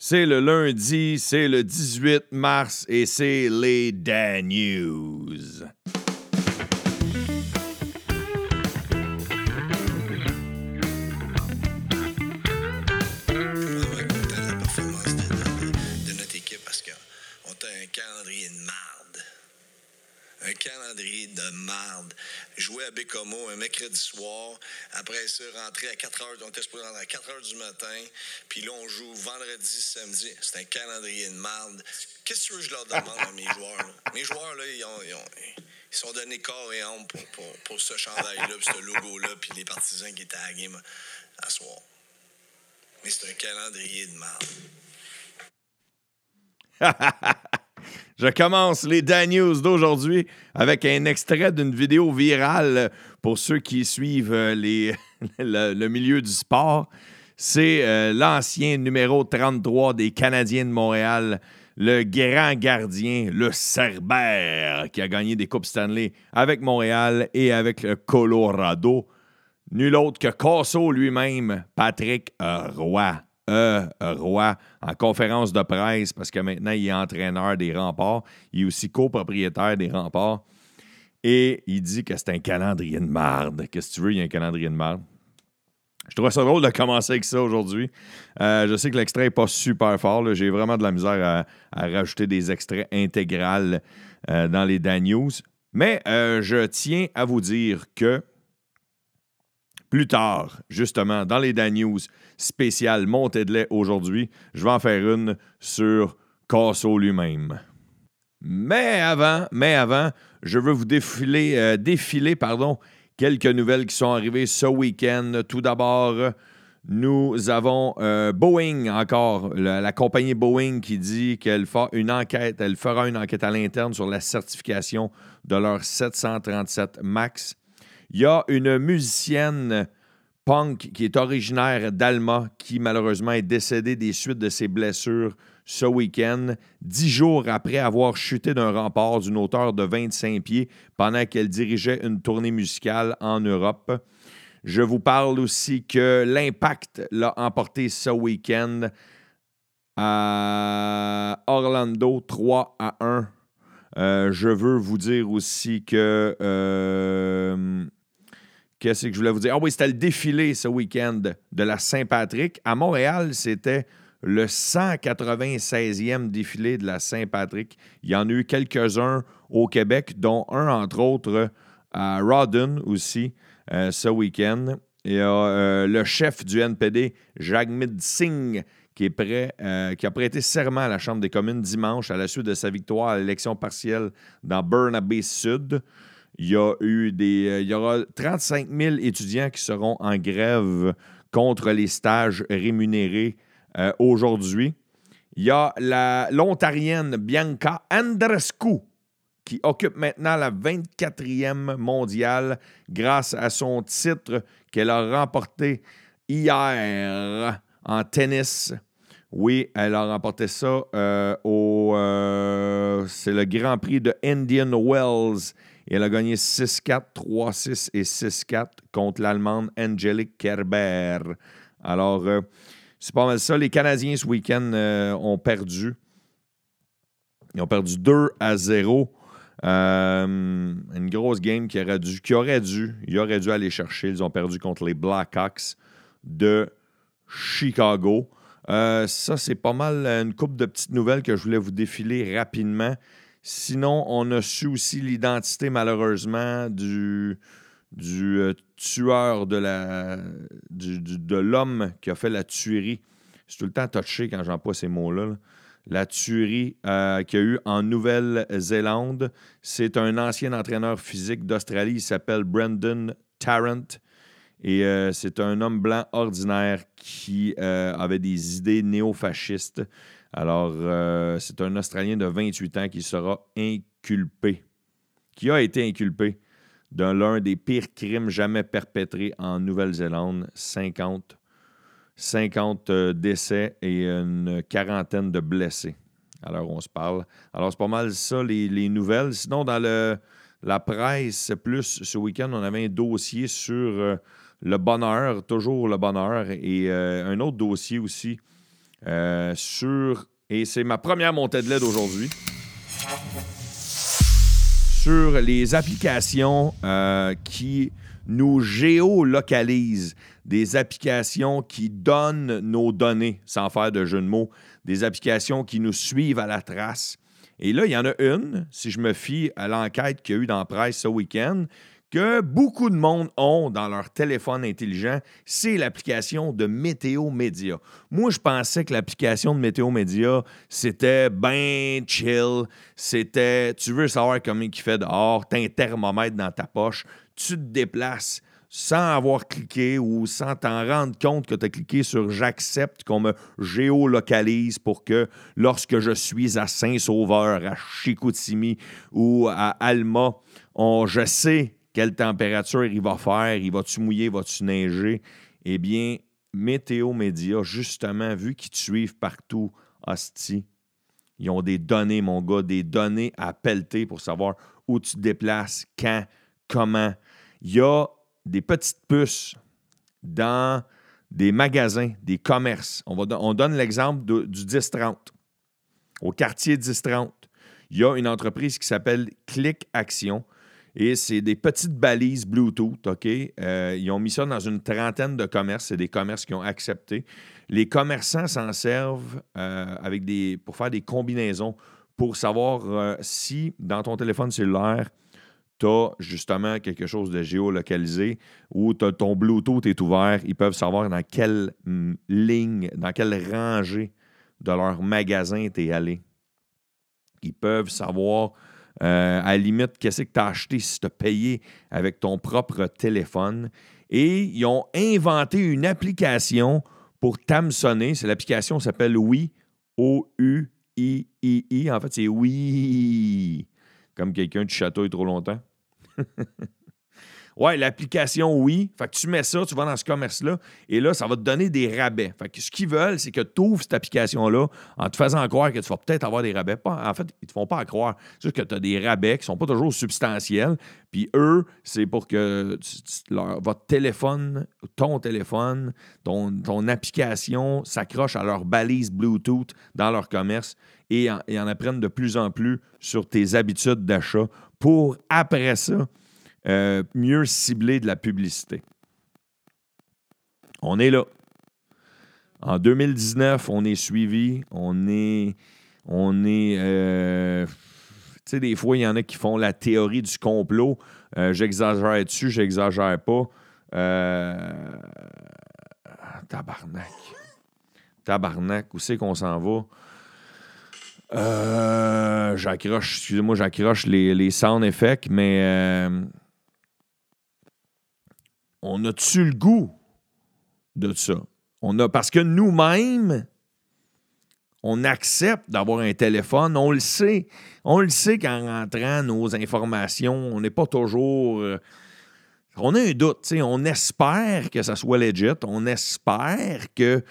C'est le lundi, c'est le 18 mars et c'est les Dan News. Calendrier de marde. Jouer à Bécomo un mercredi soir. Après ça, rentrer à 4 heures. On était supposé rentrer à 4 heures du matin. Puis là, on joue vendredi, samedi. C'est un calendrier de marde. Qu'est-ce que je leur demande à mes joueurs? Mes joueurs, là, ils, ont, ils, ont- ils sont donnés corps et âme pour, pour, pour ce chandail-là, puis ce logo-là, puis les partisans qui étaient à la game à soir. Mais c'est un calendrier de marde. Je commence les Dan News d'aujourd'hui avec un extrait d'une vidéo virale pour ceux qui suivent euh, le milieu du sport. C'est euh, l'ancien numéro 33 des Canadiens de Montréal, le grand gardien, le Cerbère, qui a gagné des Coupes Stanley avec Montréal et avec le Colorado. Nul autre que Casso lui-même, Patrick Roy. Euh, Roy, en conférence de presse, parce que maintenant il est entraîneur des remparts. Il est aussi copropriétaire des remparts. Et il dit que c'est un calendrier de marde. Qu'est-ce que tu veux, il y a un calendrier de marde? Je trouve ça drôle de commencer avec ça aujourd'hui. Euh, je sais que l'extrait n'est pas super fort. J'ai vraiment de la misère à, rajouter des extraits intégrales euh, dans les Dan News. Mais je tiens à vous dire que plus tard, justement, dans les Dan News spéciales montée aujourd'hui, je vais en faire une sur Casso lui-même. Mais avant, mais avant, je veux vous défiler, euh, pardon, quelques nouvelles qui sont arrivées ce week-end. Tout d'abord, nous avons euh, Boeing encore, la, la compagnie Boeing qui dit qu'elle fera une enquête, elle fera une enquête à l'interne sur la certification de leur 737 MAX. Il y a une musicienne punk qui est originaire d'Alma qui malheureusement est décédée des suites de ses blessures ce week-end, dix jours après avoir chuté d'un rempart d'une hauteur de 25 pieds pendant qu'elle dirigeait une tournée musicale en Europe. Je vous parle aussi que l'Impact l'a emporté ce week-end à Orlando 3 à 1. Euh, je veux vous dire aussi que. euh, Qu'est-ce que je voulais vous dire? Ah oui, c'était le défilé ce week-end de la Saint-Patrick. À Montréal, c'était le 196e défilé de la Saint-Patrick. Il y en a eu quelques-uns au Québec, dont un, entre autres, à Rawdon aussi, euh, ce week-end. Il y a le chef du NPD, Jagmeet Singh, qui, est prêt, euh, qui a prêté serment à la Chambre des communes dimanche à la suite de sa victoire à l'élection partielle dans Burnaby Sud. Il y, a eu des, euh, il y aura 35 000 étudiants qui seront en grève contre les stages rémunérés euh, aujourd'hui. Il y a l'Ontarienne Bianca Andrescu qui occupe maintenant la 24e mondiale grâce à son titre qu'elle a remporté hier en tennis. Oui, elle a remporté ça euh, au. c'est le Grand Prix de Indian Wells. Et elle a gagné 6-4, 3-6 et 6-4 contre l'Allemande Angelique Kerber. Alors, euh, c'est pas mal ça. Les Canadiens, ce week-end, euh, ont perdu. Ils ont perdu 2 à 0. Euh, une grosse game qui aurait dû, qui aurait dû, ils auraient dû aller chercher. Ils ont perdu contre les Blackhawks de Chicago. Ça, c'est pas mal une coupe de petites nouvelles que je voulais vous défiler rapidement. Sinon, on a su aussi l'identité, malheureusement, du, euh, tueur de la de l'homme qui a fait la tuerie. C'est tout le temps touché quand j'emploie ces mots-là. là. La tuerie euh, qu'il y a eu en Nouvelle-Zélande. C'est un ancien entraîneur physique d'Australie. Il s'appelle Brendan Tarrant. Et euh, c'est un homme blanc ordinaire qui euh, avait des idées néofascistes. Alors, euh, c'est un Australien de 28 ans qui sera inculpé, qui a été inculpé de l'un des pires crimes jamais perpétrés en Nouvelle-Zélande, 50, 50 euh, décès et une quarantaine de blessés. Alors, on se parle. Alors, c'est pas mal ça, les, les nouvelles. Sinon, dans le, la presse, plus ce week-end, on avait un dossier sur euh, le bonheur, toujours le bonheur, et un autre dossier aussi euh, sur. Et c'est ma première montée de LED aujourd'hui. Sur les applications euh, qui nous géolocalisent, des applications qui donnent nos données, sans faire de jeu de mots, des applications qui nous suivent à la trace. Et là, il y en a une, si je me fie à l'enquête qu'il y a eu dans la presse ce week-end, que beaucoup de monde ont dans leur téléphone intelligent, c'est l'application de Météo Média. Moi, je pensais que l'application de Météo Média, c'était ben chill. C'était, tu veux savoir comment il fait dehors, tu as un thermomètre dans ta poche, tu te déplaces sans avoir cliqué ou sans t'en rendre compte que tu as cliqué sur J'accepte qu'on me géolocalise pour que lorsque je suis à Saint-Sauveur, à Chicoutimi ou à Alma, on, je sais quelle température il va faire, il va-tu mouiller, va-tu neiger? Eh bien, Météo Média, justement, vu qu'ils te suivent partout, hostie, ils ont des données, mon gars, des données à pelleter pour savoir où tu te déplaces, quand, comment. Il y a des petites puces dans des magasins, des commerces. On, va, on donne l'exemple du 10-30. Au quartier 10-30, il y a une entreprise qui s'appelle Click Action. Et c'est des petites balises Bluetooth, OK? Euh, ils ont mis ça dans une trentaine de commerces. C'est des commerces qui ont accepté. Les commerçants s'en servent euh, avec des, pour faire des combinaisons pour savoir euh, si dans ton téléphone cellulaire, tu as justement quelque chose de géolocalisé ou ton Bluetooth est ouvert. Ils peuvent savoir dans quelle mm, ligne, dans quelle rangée de leur magasin tu es allé. Ils peuvent savoir euh, à la limite, qu'est-ce que tu as acheté si tu as payé avec ton propre téléphone? Et ils ont inventé une application pour t'hameçonner. C'est l'application s'appelle Oui, O-U-I-I-I. En fait, c'est Oui. Comme quelqu'un du château est trop longtemps. Ouais, l'application, oui. Fait que tu mets ça, tu vas dans ce commerce-là, et là, ça va te donner des rabais. Fait que ce qu'ils veulent, c'est que tu ouvres cette application-là en te faisant croire que tu vas peut-être avoir des rabais. en fait, ils te font pas croire. C'est juste que tu as des rabais qui sont pas toujours substantiels. Puis eux, c'est pour que votre téléphone, ton téléphone, ton, ton application s'accroche à leur balise Bluetooth dans leur commerce et en, et en apprennent de plus en plus sur tes habitudes d'achat pour, après ça, euh, mieux cibler de la publicité. On est là. En 2019, on est suivi, on est. On est. Euh, tu sais, des fois, il y en a qui font la théorie du complot. Euh, j'exagère dessus, j'exagère pas. tabarnak. Tabarnak, où c'est qu'on s'en va? j'accroche, excusez-moi, j'accroche les, les sound effects, mais on a-tu le goût de ça? On a, parce que nous-mêmes, on accepte d'avoir un téléphone, on le sait. On le sait qu'en rentrant nos informations, on n'est pas toujours. Euh, on a un doute, on espère que ça soit legit, on espère que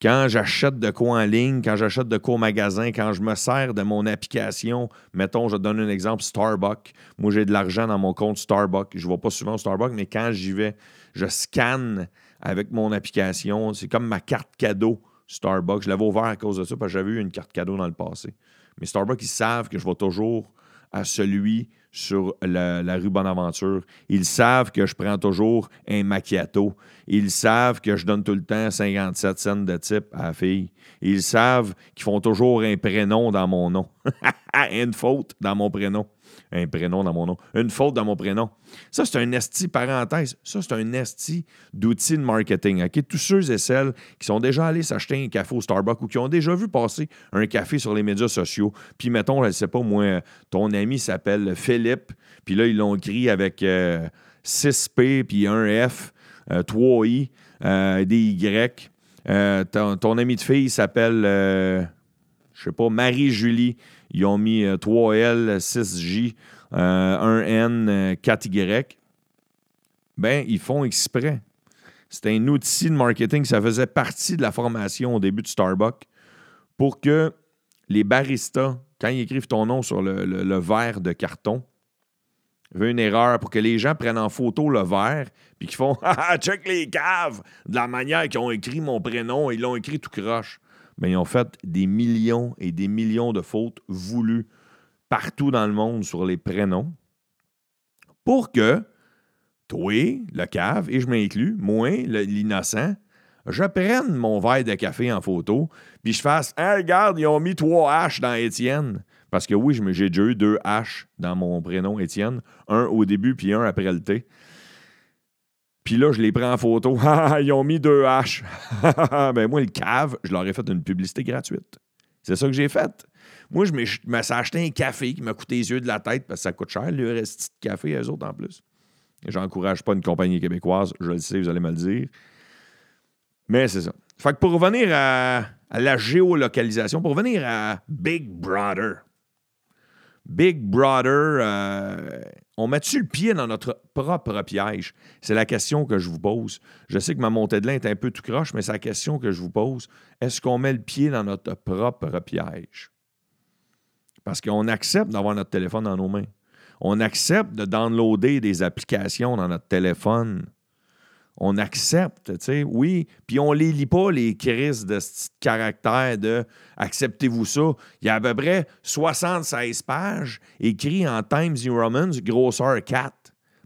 quand j'achète de quoi en ligne, quand j'achète de quoi au magasin, quand je me sers de mon application, mettons, je donne un exemple, Starbucks. Moi, j'ai de l'argent dans mon compte Starbucks. Je ne vais pas souvent Starbucks, mais quand j'y vais, je scanne avec mon application. C'est comme ma carte cadeau Starbucks. Je l'avais ouvert à cause de ça parce que j'avais eu une carte cadeau dans le passé. Mais Starbucks, ils savent que je vais toujours à celui sur la, rue Bonaventure. Ils savent que je prends toujours un macchiato. Ils savent que je donne tout le temps 57 cents de type à la fille. Ils savent qu'ils font toujours un prénom dans mon nom. une faute dans mon prénom un prénom dans mon nom, une faute dans mon prénom. Ça, c'est un esti, parenthèse, ça, c'est un esti d'outils de marketing. Tous ceux et celles qui sont déjà allés s'acheter un café au Starbucks ou qui ont déjà vu passer un café sur les médias sociaux, puis mettons, je ne sais pas, moi, ton ami s'appelle Philippe, puis là, ils l'ont écrit avec 6P, euh, puis un F, 3I, euh, euh, des Y. Ton, ton, ami de fille s'appelle, je sais pas, Marie-Julie. Ils ont mis 3L, euh, 6J, 1N, 4Y. Ben, ils font exprès. C'est un outil de marketing. Ça faisait partie de la formation au début de Starbucks pour que les baristas, quand ils écrivent ton nom sur le, verre de carton, une erreur pour que les gens prennent en photo le verre puis qu'ils font Ah, check les caves de la manière qu'ils ont écrit mon prénom, ils l'ont écrit tout croche. Ben, ils ont fait des millions et des millions de fautes voulues partout dans le monde sur les prénoms pour que toi, le cave, et je m'inclus, moi, l'innocent, je prenne mon verre de café en photo, puis je fasse Hey, regarde, ils ont mis trois H dans Étienne. Parce que oui, j'ai déjà eu deux H dans mon prénom Étienne, un au début, puis un après le T. Puis là, je les prends en photo. ils ont mis deux H. ben moi, le cave, je leur ai fait une publicité gratuite. C'est ça que j'ai fait. Moi, je me acheté un café qui m'a coûté les yeux de la tête parce que ça coûte cher, le reste de café, eux autres en plus. J'encourage pas une compagnie québécoise, je le sais, vous allez me le dire. Mais c'est ça. Fait que pour revenir à, la géolocalisation, pour revenir à Big Brother. Big Brother, euh, on met-tu le pied dans notre propre piège? C'est la question que je vous pose. Je sais que ma montée de lin est un peu tout croche, mais c'est la question que je vous pose. Est-ce qu'on met le pied dans notre propre piège? Parce qu'on accepte d'avoir notre téléphone dans nos mains. On accepte de downloader des applications dans notre téléphone. On accepte, tu sais, oui. Puis on les lit pas, les crises de ce caractère de acceptez-vous ça. Il y a à peu près 76 pages écrites en Times New Romans, grosseur 4.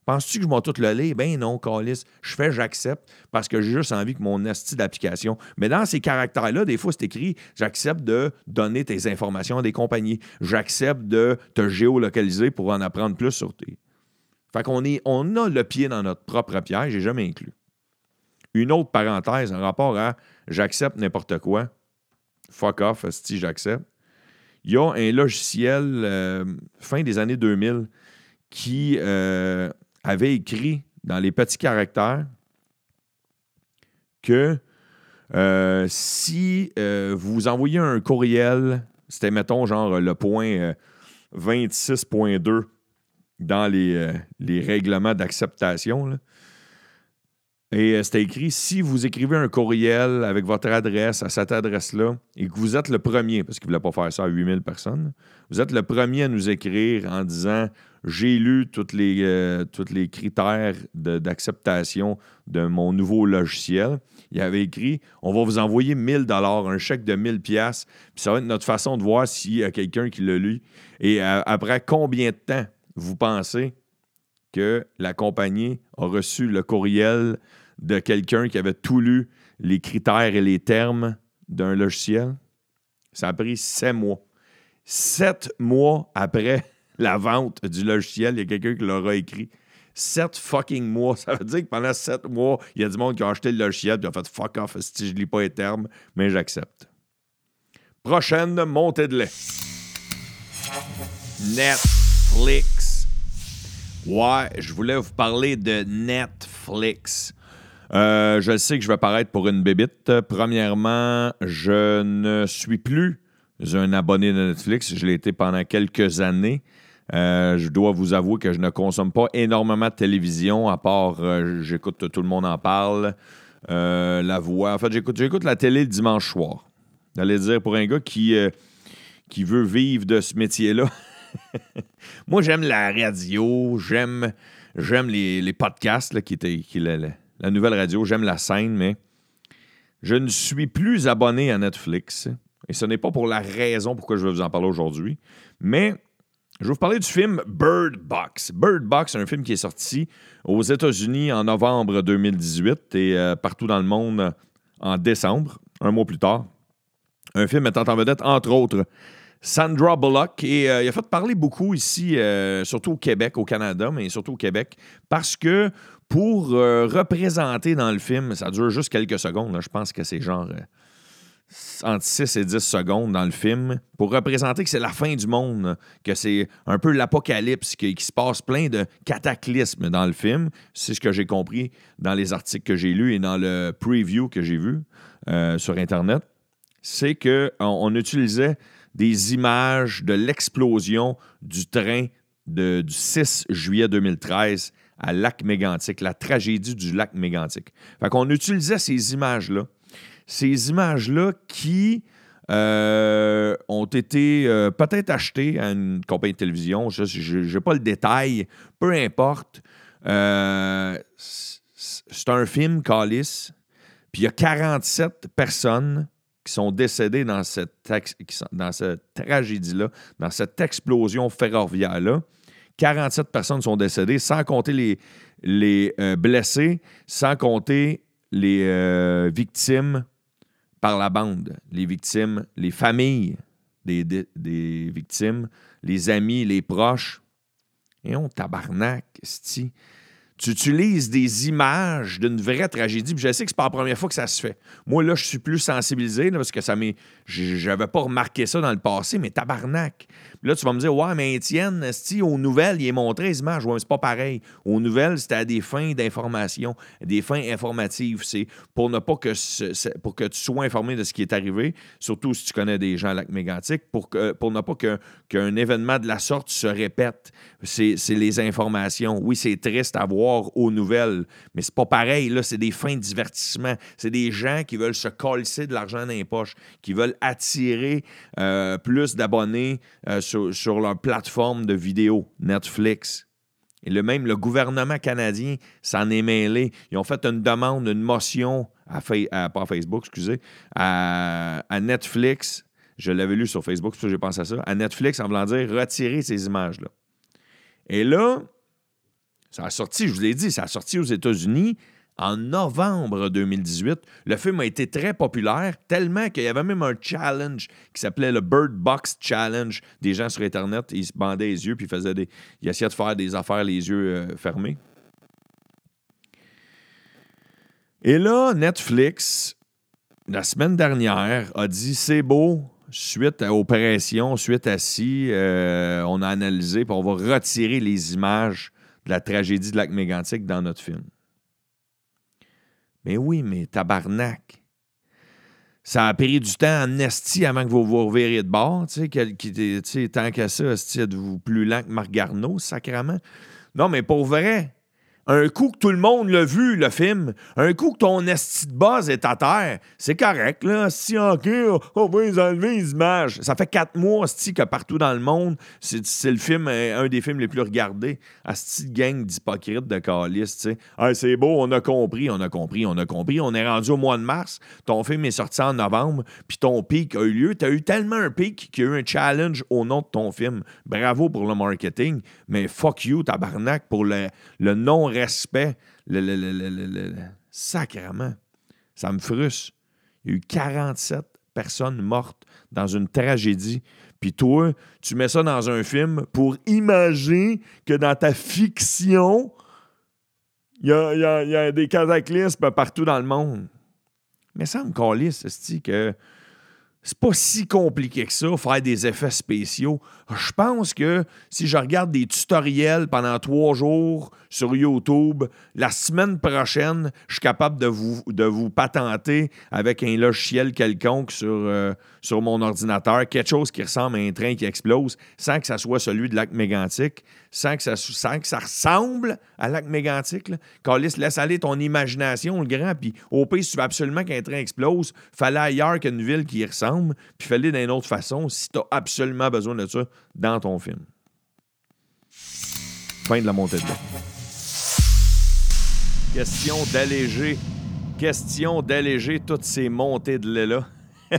Penses-tu que je vais tout le lire? Ben non, Calis. Je fais, j'accepte parce que j'ai juste envie que mon esti d'application. Mais dans ces caractères-là, des fois, c'est écrit j'accepte de donner tes informations à des compagnies. J'accepte de te géolocaliser pour en apprendre plus sur tes. Fait qu'on on a le pied dans notre propre piège, j'ai jamais inclus. Une autre parenthèse en rapport à j'accepte n'importe quoi. Fuck off, si j'accepte. Il y a un logiciel euh, fin des années 2000 qui euh, avait écrit dans les petits caractères que euh, si vous envoyez un courriel, c'était, mettons, genre le point 26.2 euh, dans les, les règlements d'acceptation, et c'était écrit si vous écrivez un courriel avec votre adresse à cette adresse-là et que vous êtes le premier, parce qu'il ne voulait pas faire ça à 8000 personnes, vous êtes le premier à nous écrire en disant j'ai lu tous les, euh, les critères d'acceptation de, mon nouveau logiciel. Il avait écrit on va vous envoyer 1000 dollars, un chèque de 1000 pièces, puis ça va être notre façon de voir s'il y a quelqu'un qui l'a lu. Et euh, après combien de temps vous pensez que la compagnie a reçu le courriel de quelqu'un qui avait tout lu les critères et les termes d'un logiciel? Ça a pris sept mois. Sept mois après la vente du logiciel, il y a quelqu'un qui l'aura écrit. Sept fucking mois. Ça veut dire que pendant sept mois, il y a du monde qui a acheté le logiciel et a fait fuck off si je lis pas les termes, mais j'accepte. Prochaine montée de lait. Netflix. Ouais, je voulais vous parler de Netflix. Euh, je sais que je vais paraître pour une bébite. Premièrement, je ne suis plus un abonné de Netflix. Je l'ai été pendant quelques années. Euh, je dois vous avouer que je ne consomme pas énormément de télévision, à part euh, j'écoute Tout le monde en parle, euh, La Voix. En fait, j'écoute, la télé le dimanche soir. J'allais dire, pour un gars qui, qui veut vivre de ce métier-là, moi, j'aime la radio, j'aime, j'aime les, podcasts, qui étaient qui, nouvelle radio, j'aime la scène, mais je ne suis plus abonné à Netflix. Et ce n'est pas pour la raison pourquoi je vais vous en parler aujourd'hui, mais je vais vous parler du film Bird Box. Bird Box, c'est un film qui est sorti aux États-Unis en novembre 2018 et euh, partout dans le monde en décembre, un mois plus tard. Un film mettant en vedette, entre autres, Sandra Bullock. Et euh, il a fait parler beaucoup ici, euh, surtout au Québec, au Canada, mais surtout au Québec, parce que pour représenter dans le film, ça dure juste quelques secondes, je pense que c'est genre entre 6 et 10 secondes dans le film pour représenter que c'est la fin du monde, que c'est un peu l'apocalypse, qu'il se passe plein de cataclysmes dans le film. C'est ce que j'ai compris dans les articles que j'ai lus et dans le preview que j'ai vu euh, sur Internet. C'est qu'on on utilisait des images de l'explosion du train du 6 juillet 2013 à Lac Mégantic, la tragédie du lac Mégantic. Fait qu'on utilisait ces images-là ces images-là qui euh, ont été euh, peut-être achetées à une compagnie de télévision, je n'ai pas le détail, peu importe. Euh, c'est un film, Calis, puis il y a 47 personnes qui sont décédés dans cette, dans cette tragédie-là, dans cette explosion ferroviaire-là. 47 personnes sont décédées, sans compter les, euh, blessés, sans compter les euh, victimes par la bande, les victimes, les familles des, des, victimes, les amis, les proches. Et on tabarnak, sti tu utilises des images d'une vraie tragédie. Puis je sais que c'est pas la première fois que ça se fait. Moi, là, je suis plus sensibilisé parce que ça m'est. J'avais pas remarqué ça dans le passé, mais tabarnak. Là, tu vas me dire, ouais, mais Étienne, si aux nouvelles, il est montré les images. Ouais, mais c'est pas pareil. Aux nouvelles, c'était à des fins d'information, des fins informatives. C'est pour ne pas que pour que tu sois informé de ce qui est arrivé, surtout si tu connais des gens à lac mégantic, pour, que, pour ne pas qu'un événement de la sorte se répète. C'est les informations. Oui, c'est triste à voir aux nouvelles. Mais c'est pas pareil, là, c'est des fins de divertissement. C'est des gens qui veulent se coller de l'argent dans les poches, qui veulent attirer euh, plus d'abonnés euh, leur plateforme de vidéo, Netflix. Et le même, le gouvernement canadien s'en est mêlé. Ils ont fait une demande, une motion, à, Facebook, excusez, à, Netflix. Je l'avais lu sur Facebook, c'est j'ai pensé à ça. À Netflix, en voulant dire retirer ces images-là. Et là, ça a sorti, je vous l'ai dit, ça a sorti aux États-Unis en novembre 2018. Le film a été très populaire, tellement qu'il y avait même un challenge qui s'appelait le Bird Box Challenge. Des gens sur Internet, ils se bandaient les yeux puis ils, faisaient des, ils essayaient de faire des affaires les yeux euh, fermés. Et là, Netflix, la semaine dernière, a dit c'est beau, suite à opération, suite à ci, euh, on a analysé, puis on va retirer les images de la tragédie de lac mégantic dans notre film. Mais oui, mais tabarnak. Ça a pris du temps en esti avant que vous vous revériez de bord. Tu sais, tant qu'à ça, êtes-vous plus lent que Marc Garneau, sacrément? Non, mais pour vrai, un coup que tout le monde l'a vu, le film, un coup que ton esti de base est à terre, c'est correct, là. Si, on va les enlever les images. Ça fait quatre mois, esti, que partout dans le monde, c'est le film, euh, un des films les plus regardés. Esti de gang d'hypocrites de calice, tu sais. c'est beau, on a compris, on a compris, on a compris. On est rendu au mois de mars. Ton film est sorti en novembre, puis ton pic a eu lieu. Tu as eu tellement un pic qu'il y a eu un challenge au nom de ton film. Bravo pour le marketing, mais fuck you, tabarnak, pour le, le non respect, le. Ça me frustre. Il y a eu 47 personnes mortes dans une tragédie. Puis toi, tu mets ça dans un film pour imaginer que dans ta fiction, il y a, des cataclysmes partout dans le monde. Mais ça me calisse, que c'est pas si compliqué que ça, faire des effets spéciaux. Je pense que si je regarde des tutoriels pendant trois jours sur YouTube, la semaine prochaine, je suis capable de vous, de vous patenter avec un logiciel quelconque sur, euh, sur mon ordinateur, quelque chose qui ressemble à un train qui explose, sans que ça soit celui de lac mégantique, sans que ça, sans que ça ressemble à lac mégantique. Carlis, laisse aller ton imagination, le grand, puis au pire, si tu veux absolument qu'un train explose, fallait ailleurs qu'une ville qui y ressemble, puis fallait d'une autre façon si tu as absolument besoin de ça dans ton film. Fin de la montée de lait. Question d'alléger. Question d'alléger toutes ces montées de lait-là.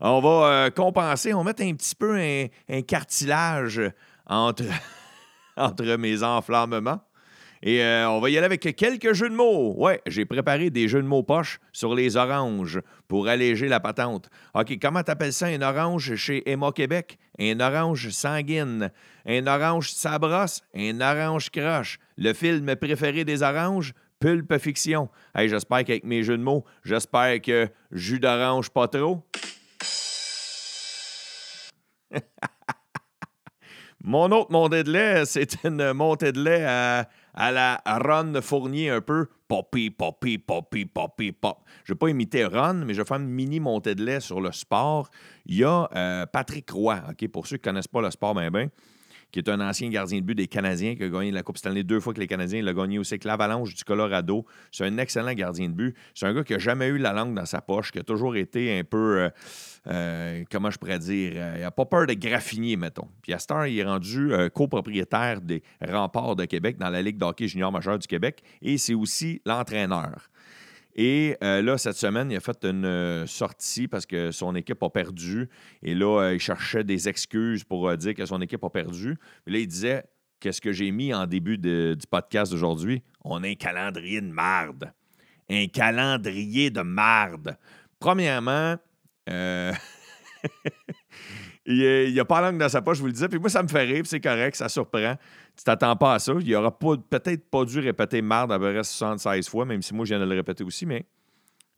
on va euh, compenser, on va mettre un petit peu un, cartilage entre, mes enflammements. Et euh, on va y aller avec quelques jeux de mots. Ouais, j'ai préparé des jeux de mots poches sur les oranges pour alléger la patente. OK, comment t'appelles ça un orange chez Emma Québec? Un orange sanguine. Un orange sabrosse. Un orange croche. Le film préféré des oranges? Pulpe fiction. Hey, j'espère qu'avec mes jeux de mots, j'espère que jus d'orange pas trop. Mon autre montée de lait, c'est une montée de lait à, la Ron Fournier un peu. Poppy, poppy, poppy, poppy, pop. Je ne vais pas imiter Ron, mais je vais faire une mini montée de lait sur le sport. Il y a euh, Patrick Roy, pour ceux qui ne connaissent pas le sport, ben ben qui est un ancien gardien de but des Canadiens, qui a gagné la Coupe Stanley deux fois que les Canadiens. Il a gagné aussi avec l'Avalanche du Colorado. C'est un excellent gardien de but. C'est un gars qui n'a jamais eu la langue dans sa poche, qui a toujours été un peu, euh, euh, comment je pourrais dire, euh, il n'a pas peur de graffiner, mettons. Puis à Star, il est rendu copropriétaire des remparts de Québec dans la Ligue d'hockey junior majeur du Québec et c'est aussi l'entraîneur. Et euh, là, cette semaine, il a fait une euh, sortie parce que son équipe a perdu. Et là, euh, il cherchait des excuses pour dire que son équipe a perdu. Mais là, il disait Qu'est-ce que j'ai mis en début du podcast d'aujourd'hui? On a un calendrier de marde. Un calendrier de marde. Premièrement, il n'y a pas la langue dans sa poche, je vous le disais. Puis moi, ça me fait rire, c'est correct, ça surprend. Tu t'attends pas à ça. Il aura peut-être pas dû répéter marde à peu près 76 fois, même si moi, je viens de le répéter aussi. Mais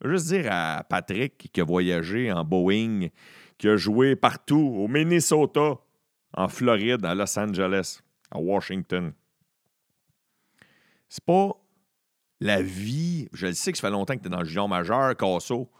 juste dire à Patrick qui a voyagé en Boeing, qui a joué partout, au Minnesota, en Floride, à Los Angeles, à Washington. C'est pas la vie. Je le sais que ça fait longtemps que tu es dans le junior majeur, Casso.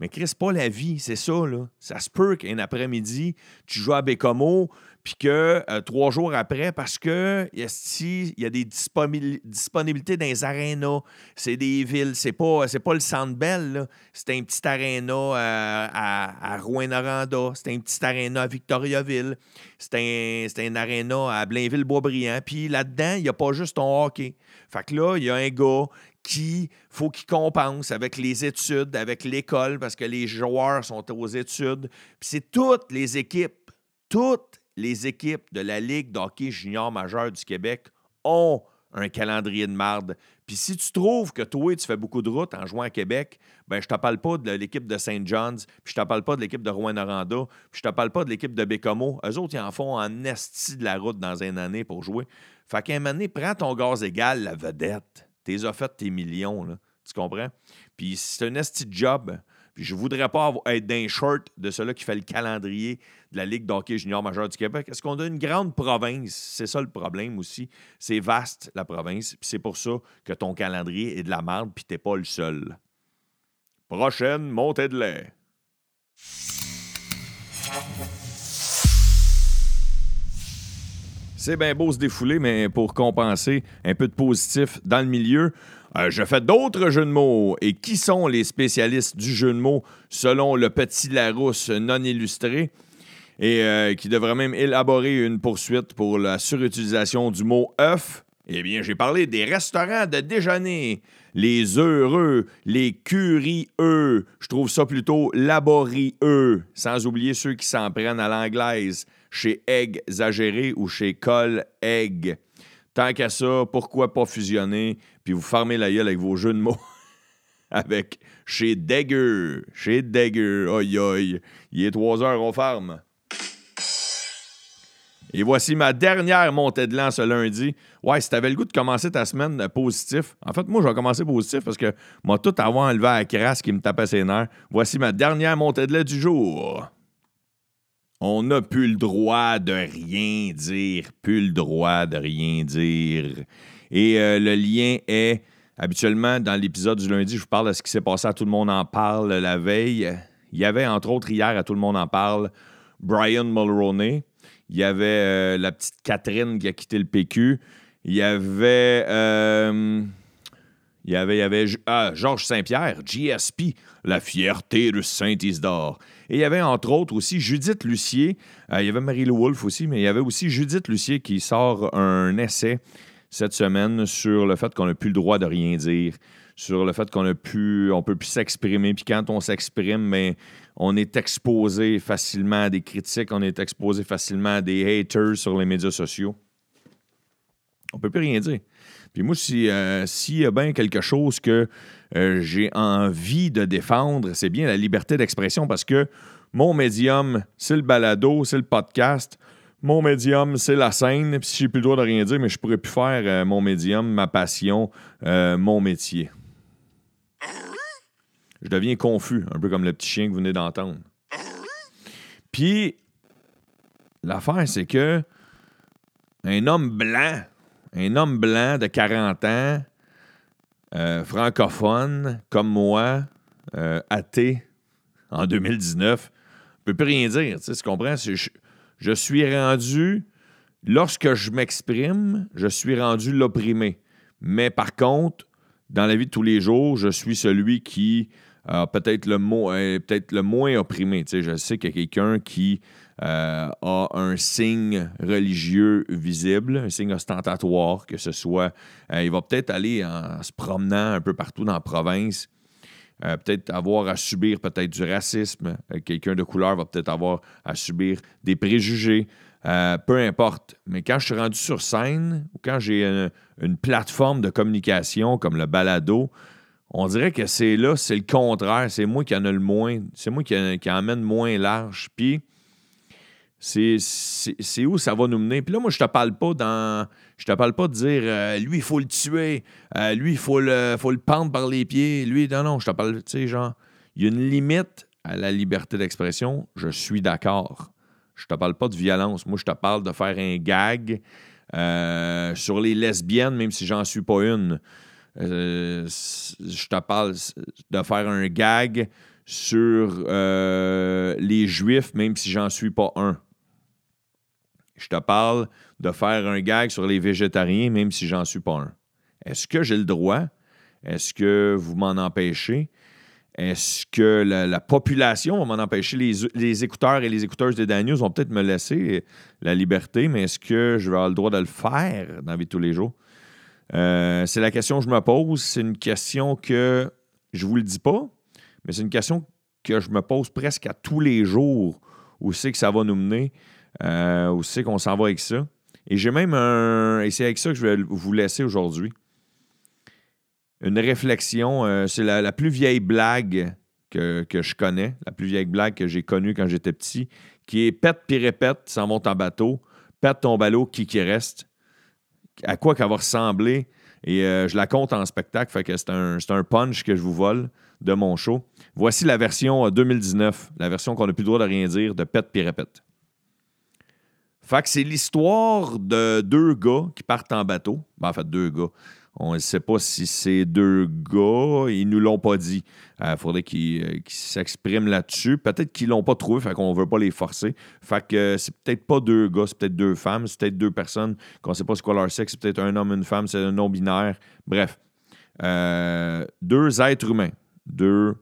Mais Chris, pas la vie, c'est ça. Ça se peut qu'un après-midi, tu joues à Bécomo, puis que euh, trois jours après, parce que il y a des disponibilités dans les arénas, c'est des villes, c'est pas, pas le Centre Bell, c'est un petit aréna euh, à, à Rouen-Noranda, c'est un petit aréna à Victoriaville, c'est un, un aréna à Blainville-Boisbriand, puis là-dedans, il n'y a pas juste ton hockey. Fait que là, il y a un gars qui faut qu'il compense avec les études, avec l'école, parce que les joueurs sont aux études. Puis c'est toutes les équipes, toutes les équipes de la Ligue d'hockey junior majeur du Québec ont un calendrier de marde. Puis si tu trouves que toi, tu fais beaucoup de route en jouant à Québec, ben je te parle pas de l'équipe de St. John's, puis je te parle pas de l'équipe de Rouen-Noranda, puis je te parle pas de l'équipe de Bécomo. Eux autres, ils en font en esti de la route dans une année pour jouer. Fait qu'à un moment donné, prends ton gaz égal, la vedette. T'es as fait tes millions, là. Tu comprends? Puis c'est un esti job. Puis je voudrais pas être d'un short de ceux qui fait le calendrier de la Ligue d'hockey junior majeur du Québec. Est-ce qu'on a une grande province? C'est ça le problème aussi. C'est vaste, la province. Puis c'est pour ça que ton calendrier est de la merde, puis t'es pas le seul. Prochaine montée de lait. C'est bien beau se défouler, mais pour compenser un peu de positif dans le milieu, euh, je fais d'autres jeux de mots. Et qui sont les spécialistes du jeu de mots selon le petit Larousse non illustré? Et euh, qui devrait même élaborer une poursuite pour la surutilisation du mot œuf? Eh bien, j'ai parlé des restaurants de déjeuner, les heureux, les curieux. Je trouve ça plutôt laborieux, sans oublier ceux qui s'en prennent à l'anglaise chez Egg Exagéré ou chez Col Egg. Tant qu'à ça, pourquoi pas fusionner puis vous farmer la gueule avec vos jeux de mots avec chez Dagger. Chez Dagger. Aïe aïe. Il est 3 heures, on farme. Et voici ma dernière montée de l'an ce lundi. Ouais, si t'avais le goût de commencer ta semaine positif, en fait, moi, je vais commencer positif parce que moi, tout avant enlevé à crasse qui me tapait ses nerfs. Voici ma dernière montée de lait du jour. On n'a plus le droit de rien dire, plus le droit de rien dire. Et euh, le lien est, habituellement, dans l'épisode du lundi, je vous parle de ce qui s'est passé à Tout le monde en parle la veille. Il y avait, entre autres, hier, à Tout le monde en parle, Brian Mulroney. Il y avait euh, la petite Catherine qui a quitté le PQ. Il y avait... Euh, il y avait, il y avait ah, Georges Saint-Pierre, GSP, la fierté de Saint-Isidore. Et il y avait entre autres aussi Judith Lucier. Euh, il y avait Marie-Lou Wolfe aussi, mais il y avait aussi Judith Lucier qui sort un essai cette semaine sur le fait qu'on n'a plus le droit de rien dire, sur le fait qu'on a pu, on peut plus s'exprimer. Puis quand on s'exprime, mais ben, on est exposé facilement à des critiques, on est exposé facilement à des haters sur les médias sociaux. On peut plus rien dire. Puis moi, euh, s'il y a bien quelque chose que euh, j'ai envie de défendre, c'est bien la liberté d'expression parce que mon médium, c'est le balado, c'est le podcast. Mon médium, c'est la scène. Puis j'ai plus le droit de rien dire, mais je pourrais plus faire euh, mon médium, ma passion, mon métier. Je deviens confus, un peu comme le petit chien que vous venez d'entendre. Puis, l'affaire, c'est que un homme blanc un homme blanc de 40 ans, euh, francophone, comme moi, euh, athée, en 2019, ne peut plus rien dire. Tu comprends? Je, je, suis rendu, lorsque je m'exprime, je suis rendu l'opprimé. Mais par contre, dans la vie de tous les jours, je suis celui qui peut-être le, peut le moins opprimé. Je sais qu'il y a quelqu'un qui euh, a un signe religieux visible, un signe ostentatoire, que ce soit, euh, il va peut-être aller en se promenant un peu partout dans la province, euh, peut-être avoir à subir peut-être du racisme. Euh, quelqu'un de couleur va peut-être avoir à subir des préjugés. Euh, peu importe. Mais quand je suis rendu sur scène ou quand j'ai une plateforme de communication comme le balado, on dirait que c'est là, c'est le contraire. C'est moi qui en a le moins. C'est moi qui, en- qui moins large. Puis, c'est, où ça va nous mener? Puis là, moi, je te pas dans. Je te parle pas de dire euh, lui, il faut le tuer. Euh, lui, il faut le, faut le pendre par les pieds. Lui, non, non, je te parle, tu sais, genre, il y a une limite à la liberté d'expression. Je suis d'accord. Je te parle pas de violence. Moi, je te parle de faire un gag euh, sur les lesbiennes, même si j'en suis pas une. Euh, je te parle de faire un gag sur euh, les juifs, même si j'en suis pas un. Je te parle de faire un gag sur les végétariens, même si j'en suis pas un. Est-ce que j'ai le droit? Est-ce que vous m'en empêchez? Est-ce que la, la population va m'en empêcher? Les, écouteurs et les écouteuses de Daniels vont peut-être me laisser la liberté, mais est-ce que je vais avoir le droit de le faire dans la vie de tous les jours? Euh, c'est la question que je me pose. C'est une question que je vous le dis pas, mais c'est une question que je me pose presque à tous les jours. Où c'est que ça va nous mener? Euh, où c'est qu'on s'en va avec ça? Et j'ai même un. Et c'est avec ça que je vais vous laisser aujourd'hui. Une réflexion. euh, c'est la, plus vieille blague que, que je connais, la plus vieille blague que j'ai connue quand j'étais petit, qui est pète puis répète, s'en monte en bateau, pète ton ballot, qui qui reste à quoi qu'elle va ressembler. Et euh, je la compte en spectacle, fait que c'est un, punch que je vous vole de mon show. Voici la version euh, 2019, la version qu'on n'a plus le droit de rien dire, de pète puis. Fait que c'est l'histoire de deux gars qui partent en bateau. Ben, en fait, deux gars. On ne sait pas si c'est deux gars. Ils nous l'ont pas dit. Il faudrait qu'ils euh, qu'ils s'expriment là-dessus. Peut-être qu'ils l'ont pas trouvé, fait qu'on veut pas les forcer. Fait que euh, c'est peut-être pas deux gars, c'est peut-être deux femmes, c'est peut-être deux personnes qu'on sait pas c'est quoi leur sexe, c'est peut-être un homme, une femme, c'est un non-binaire. Bref. Euh, deux êtres humains. Deux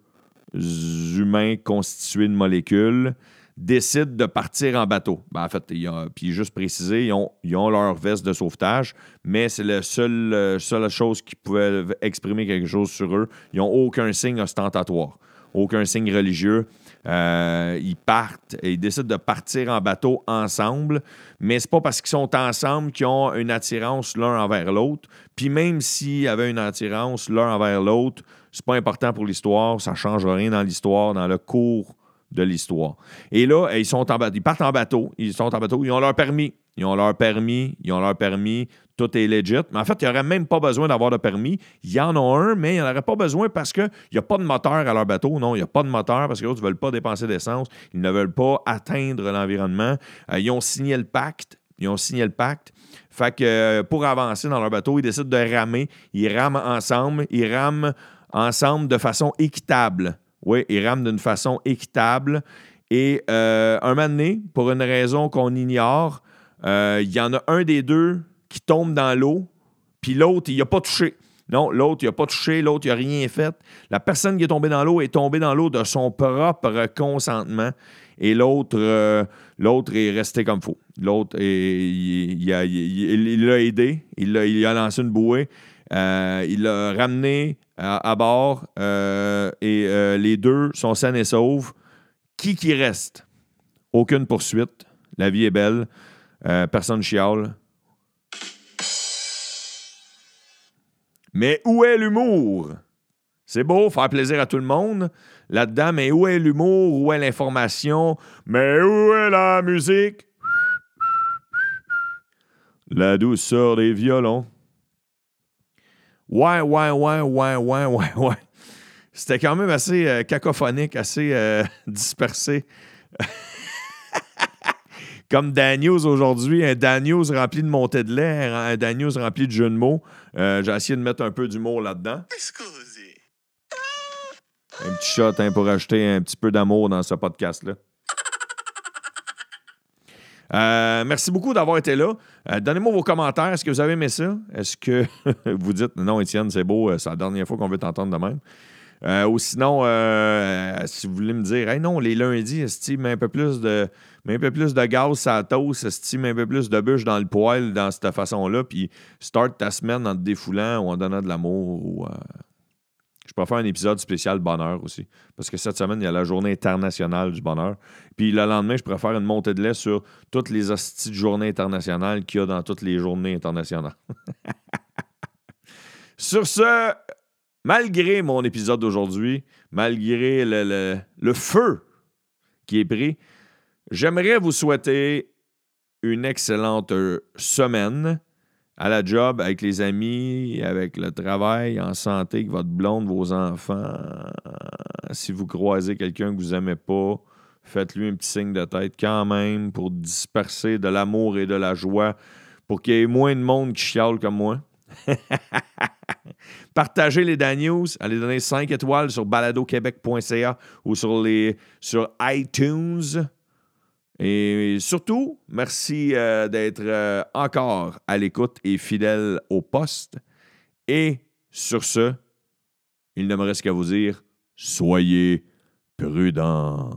humains constitués de molécules décident de partir en bateau. Ben, en fait, il y a- puis juste préciser, ils ont, ils ont leur veste de sauvetage, mais c'est la seule, euh, seule chose qui pouvait exprimer quelque chose sur eux. Ils n'ont aucun signe ostentatoire, aucun signe religieux. Euh, ils partent et ils décident de partir en bateau ensemble, mais c'est pas parce qu'ils sont ensemble qu'ils ont une attirance l'un envers l'autre. Puis même s'il y avait une attirance l'un envers l'autre, c'est pas important pour l'histoire, ça change rien dans l'histoire, dans le cours de l'histoire. Et là, bateau, ils partent en bateau, ils sont en bateau, ils ont leur permis, ils ont leur permis, ils ont leur permis, tout est legit. Mais en fait, il n'y même pas besoin d'avoir de permis. Il y en a un, mais il n'y en aurait pas besoin parce qu'il n'y a pas de moteur à leur bateau. Non, il n'y a pas de moteur parce que ne veulent pas dépenser d'essence. Ils ne veulent pas atteindre l'environnement. Euh, ils ont signé le pacte. Ils ont signé le pacte. Fait que euh, pour avancer dans leur bateau, ils décident de ramer. Ils rament ensemble. Ils rament ensemble de façon équitable. Oui, ils rament d'une façon équitable. Et euh, un moment donné, pour une raison qu'on ignore, euh, il y en a un des deux qui tombe dans l'eau, puis l'autre, il n'a pas touché. Non, l'autre, il n'a pas touché, l'autre, il n'a rien fait. La personne qui est tombée dans l'eau est tombée dans l'eau de son propre consentement. Et l'autre, euh, l'autre est resté comme faux. L'autre, il, l'a aidé, il il a lancé une bouée, euh, il l'a ramené à, à bord euh, et euh, les deux sont sains et saufs. Qui qui reste? Aucune poursuite. La vie est belle. Euh, personne chiale. Mais où est l'humour? C'est beau, faire plaisir à tout le monde là-dedans, mais où est l'humour? Où est l'information? Mais où est la musique? La douceur des violons. Ouais, ouais, ouais, ouais, ouais, ouais, ouais. C'était quand même assez euh, cacophonique, assez euh, dispersé. Comme Daniels aujourd'hui, un Daniels rempli de montée de lait, un Daniels rempli de jeux de mots. Euh, J'ai essayé de mettre un peu d'humour là-dedans. Excusez. Un petit shot hein, pour ajouter un petit peu d'amour dans ce podcast-là. Euh, merci beaucoup d'avoir été là. Euh, Donnez-moi vos commentaires. Est-ce que vous avez aimé ça? Est-ce que vous dites non, Étienne, c'est beau, euh, c'est la dernière fois qu'on veut t'entendre de même? Ou sinon, si vous voulez me dire, hey, non, les lundis, esti, mets un peu plus de, un peu plus de gaz sur la toast, esti, mets un peu plus de bûche dans le poêle, dans cette façon-là, puis start ta semaine en te défoulant ou en donnant de l'amour. Ou, Je pourrais faire un épisode spécial bonheur aussi. Parce que cette semaine, il y a la journée internationale du bonheur. Puis le lendemain, je pourrais faire une montée de lait sur toutes les hosties de journées internationales qu'il y a dans toutes les journées internationales. sur ce, malgré mon épisode d'aujourd'hui, malgré le, le feu qui est pris, j'aimerais vous souhaiter une excellente semaine à la job, avec les amis, avec le travail, en santé, avec votre blonde, vos enfants. Si vous croisez quelqu'un que vous n'aimez pas, faites-lui un petit signe de tête quand même pour disperser de l'amour et de la joie, pour qu'il y ait moins de monde qui chiale comme moi. Partagez les Dan News. Allez donner 5 étoiles sur baladoquebec.ca ou sur, les, sur iTunes. Et surtout, merci euh, d'être euh, encore à l'écoute et fidèle au poste. Et sur ce, il ne me reste qu'à vous dire, soyez prudents.